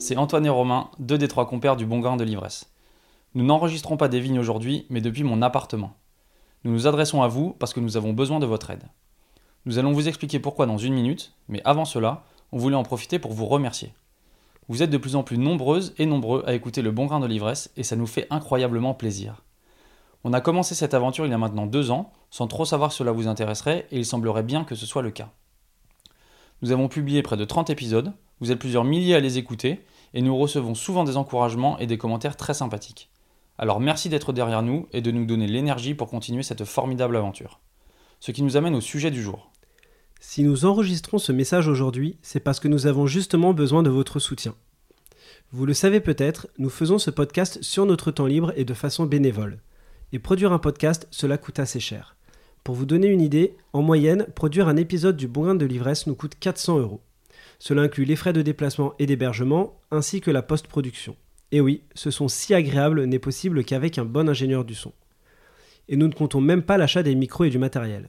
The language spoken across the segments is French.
c'est Antoine et Romain, deux des trois compères du Bon Grain de l'Ivresse. Nous n'enregistrons pas des vignes aujourd'hui, mais depuis mon appartement. Nous nous adressons à vous parce que nous avons besoin de votre aide. Nous allons vous expliquer pourquoi dans une minute, mais avant cela, on voulait en profiter pour vous remercier. Vous êtes de plus en plus nombreuses et nombreux à écouter le Bon Grain de l'Ivresse et ça nous fait incroyablement plaisir. On a commencé cette aventure il y a maintenant deux ans, sans trop savoir si cela vous intéresserait, et il semblerait bien que ce soit le cas. Nous avons publié près de 30 épisodes, vous êtes plusieurs milliers à les écouter, et nous recevons souvent des encouragements et des commentaires très sympathiques. Alors merci d'être derrière nous et de nous donner l'énergie pour continuer cette formidable aventure. Ce qui nous amène au sujet du jour. Si nous enregistrons ce message aujourd'hui, c'est parce que nous avons justement besoin de votre soutien. Vous le savez peut-être, nous faisons ce podcast sur notre temps libre et de façon bénévole. Et produire un podcast, cela coûte assez cher. Pour vous donner une idée, en moyenne, produire un épisode du Bon Grain de l'ivresse nous coûte 400 euros. Cela inclut les frais de déplacement et d'hébergement, ainsi que la post-production. Et oui, ce son si agréable n'est possible qu'avec un bon ingénieur du son. Et nous ne comptons même pas l'achat des micros et du matériel.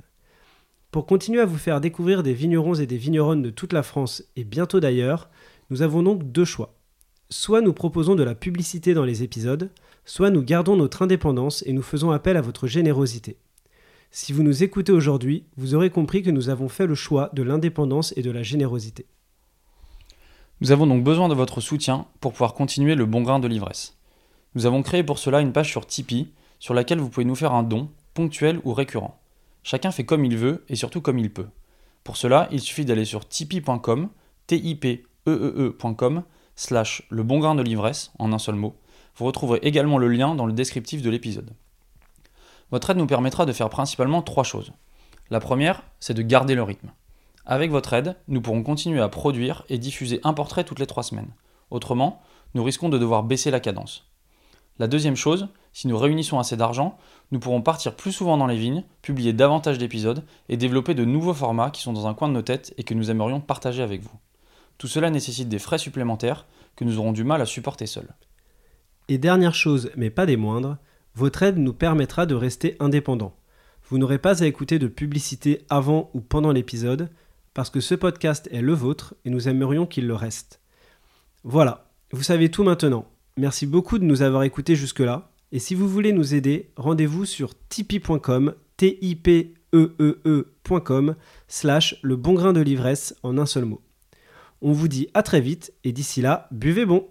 Pour continuer à vous faire découvrir des vignerons et des vigneronnes de toute la France et bientôt d'ailleurs, nous avons donc deux choix. Soit nous proposons de la publicité dans les épisodes, soit nous gardons notre indépendance et nous faisons appel à votre générosité. Si vous nous écoutez aujourd'hui, vous aurez compris que nous avons fait le choix de l'indépendance et de la générosité. Nous avons donc besoin de votre soutien pour pouvoir continuer le bon grain de l'ivresse. Nous avons créé pour cela une page sur Tipeee sur laquelle vous pouvez nous faire un don, ponctuel ou récurrent. Chacun fait comme il veut et surtout comme il peut. Pour cela, il suffit d'aller sur tipeee.com, t i p e e ecom slash le bon grain de l'ivresse en un seul mot. Vous retrouverez également le lien dans le descriptif de l'épisode. Votre aide nous permettra de faire principalement trois choses. La première, c'est de garder le rythme. Avec votre aide, nous pourrons continuer à produire et diffuser un portrait toutes les trois semaines. Autrement, nous risquons de devoir baisser la cadence. La deuxième chose, si nous réunissons assez d'argent, nous pourrons partir plus souvent dans les vignes, publier davantage d'épisodes et développer de nouveaux formats qui sont dans un coin de nos têtes et que nous aimerions partager avec vous. Tout cela nécessite des frais supplémentaires que nous aurons du mal à supporter seuls. Et dernière chose, mais pas des moindres, votre aide nous permettra de rester indépendants. Vous n'aurez pas à écouter de publicité avant ou pendant l'épisode, parce que ce podcast est le vôtre et nous aimerions qu'il le reste. Voilà, vous savez tout maintenant. Merci beaucoup de nous avoir écoutés jusque-là. Et si vous voulez nous aider, rendez-vous sur tipeee.com, t i p e e e.com, slash le bon grain de l'ivresse en un seul mot. On vous dit à très vite et d'ici là, buvez bon!